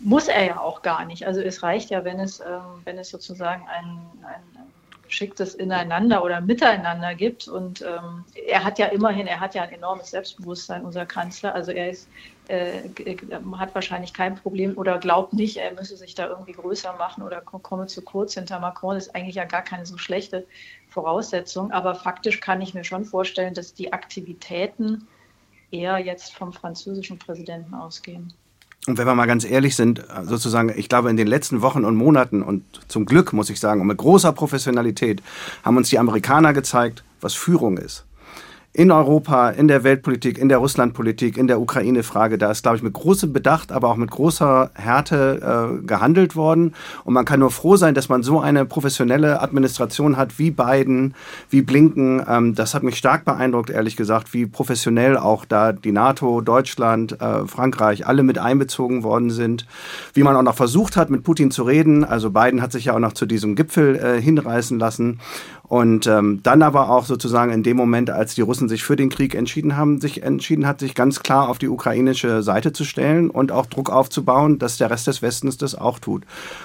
Muss er ja auch gar nicht. Also es reicht ja, wenn es, ähm, wenn es sozusagen ein, ein geschicktes Ineinander oder Miteinander gibt. Und ähm, er hat ja immerhin, er hat ja ein enormes Selbstbewusstsein, unser Kanzler. Also er ist, äh, hat wahrscheinlich kein Problem oder glaubt nicht, er müsse sich da irgendwie größer machen oder komme zu kurz hinter Macron. Das ist eigentlich ja gar keine so schlechte Voraussetzung. Aber faktisch kann ich mir schon vorstellen, dass die Aktivitäten eher jetzt vom französischen Präsidenten ausgehen. Und wenn wir mal ganz ehrlich sind, sozusagen, ich glaube, in den letzten Wochen und Monaten und zum Glück, muss ich sagen, und mit großer Professionalität haben uns die Amerikaner gezeigt, was Führung ist in Europa, in der Weltpolitik, in der Russlandpolitik, in der Ukraine-Frage. Da ist, glaube ich, mit großem Bedacht, aber auch mit großer Härte äh, gehandelt worden. Und man kann nur froh sein, dass man so eine professionelle Administration hat wie Biden, wie Blinken. Ähm, das hat mich stark beeindruckt, ehrlich gesagt, wie professionell auch da die NATO, Deutschland, äh, Frankreich alle mit einbezogen worden sind. Wie man auch noch versucht hat, mit Putin zu reden. Also Biden hat sich ja auch noch zu diesem Gipfel äh, hinreißen lassen. Und ähm, dann aber auch sozusagen in dem Moment, als die Russen sich für den Krieg entschieden haben, sich entschieden hat, sich ganz klar auf die ukrainische Seite zu stellen und auch Druck aufzubauen, dass der Rest des Westens das auch tut.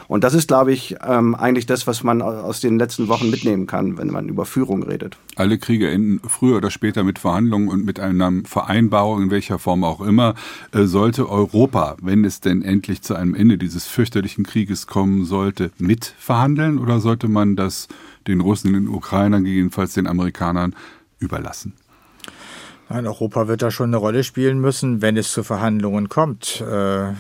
Und das ist, glaube ich, ähm, eigentlich das, was man aus den letzten Wochen mitnehmen kann, wenn man über Führung redet. Alle Kriege enden früher oder später mit Verhandlungen und mit einer Vereinbarung, in welcher Form auch immer. Äh, sollte Europa, wenn es denn endlich zu einem Ende dieses fürchterlichen Krieges kommen sollte, mitverhandeln oder sollte man das den Russen, den Ukrainern, gegebenenfalls den Amerikanern überlassen. Nein, Europa wird da schon eine Rolle spielen müssen, wenn es zu Verhandlungen kommt. Äh,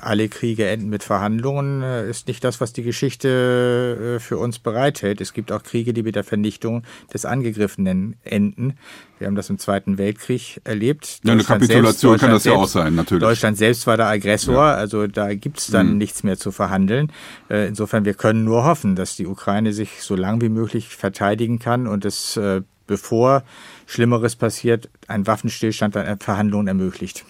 alle Kriege enden mit Verhandlungen, äh, ist nicht das, was die Geschichte äh, für uns bereithält. Es gibt auch Kriege, die mit der Vernichtung des Angegriffenen enden. Wir haben das im Zweiten Weltkrieg erlebt. Ja, eine Kapitulation selbst, kann das ja auch sein, natürlich. Deutschland selbst war der Aggressor, ja. also da gibt's dann mhm. nichts mehr zu verhandeln. Insofern, wir können nur hoffen, dass die Ukraine sich so lang wie möglich verteidigen kann und es bevor Schlimmeres passiert, ein Waffenstillstand an Verhandlungen ermöglicht.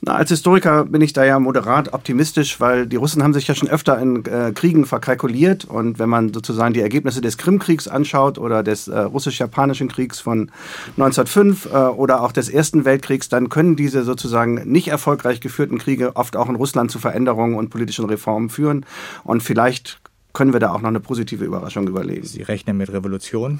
Na, als Historiker bin ich da ja moderat optimistisch, weil die Russen haben sich ja schon öfter in äh, Kriegen verkalkuliert. Und wenn man sozusagen die Ergebnisse des Krimkriegs anschaut oder des äh, russisch-japanischen Kriegs von 1905 äh, oder auch des Ersten Weltkriegs, dann können diese sozusagen nicht erfolgreich geführten Kriege oft auch in Russland zu Veränderungen und politischen Reformen führen. Und vielleicht können wir da auch noch eine positive Überraschung überlegen. Sie rechnen mit Revolution?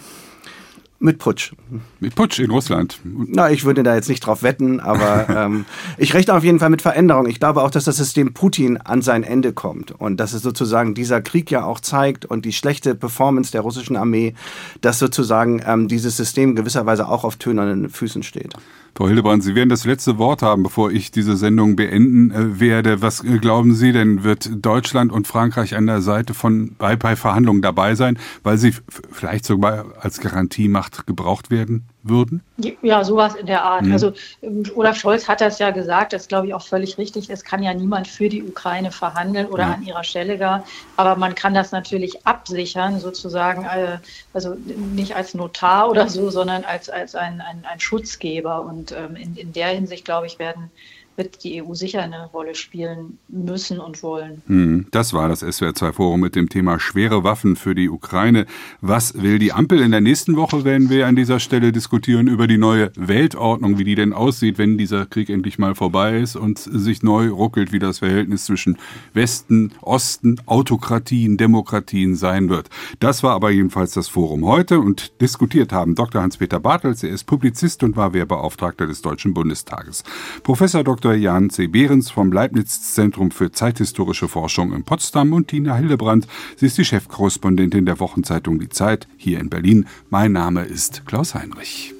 Mit Putsch. Mit Putsch in Russland. Na, ich würde da jetzt nicht drauf wetten, aber [laughs] ähm, ich rechne auf jeden Fall mit Veränderung. Ich glaube auch, dass das System Putin an sein Ende kommt und dass es sozusagen dieser Krieg ja auch zeigt und die schlechte Performance der russischen Armee, dass sozusagen ähm, dieses System gewisserweise auch auf tönernen Füßen steht. Frau Hildebrand, Sie werden das letzte Wort haben, bevor ich diese Sendung beenden äh, werde. Was äh, glauben Sie denn, wird Deutschland und Frankreich an der Seite von bei, bei Verhandlungen dabei sein, weil sie vielleicht sogar als Garantiemacht gebraucht werden? Würden? Ja, sowas in der Art. Mhm. Also ähm, Olaf Scholz hat das ja gesagt, das ist, glaube ich auch völlig richtig. Es kann ja niemand für die Ukraine verhandeln oder ja. an ihrer Stelle gar. Aber man kann das natürlich absichern, sozusagen, äh, also nicht als Notar oder so, sondern als, als ein, ein, ein Schutzgeber. Und ähm, in, in der Hinsicht, glaube ich, werden wird die EU sicher eine Rolle spielen müssen und wollen. Hm, das war das SWR2-Forum mit dem Thema schwere Waffen für die Ukraine. Was will die Ampel? In der nächsten Woche werden wir an dieser Stelle diskutieren über die neue Weltordnung, wie die denn aussieht, wenn dieser Krieg endlich mal vorbei ist und sich neu ruckelt, wie das Verhältnis zwischen Westen, Osten, Autokratien, Demokratien sein wird. Das war aber jedenfalls das Forum heute und diskutiert haben Dr. Hans-Peter Bartels, er ist Publizist und war Wehrbeauftragter des Deutschen Bundestages. Professor Dr. Jan C. Behrens vom Leibniz-Zentrum für zeithistorische Forschung in Potsdam und Tina Hildebrandt. Sie ist die Chefkorrespondentin der Wochenzeitung Die Zeit hier in Berlin. Mein Name ist Klaus Heinrich.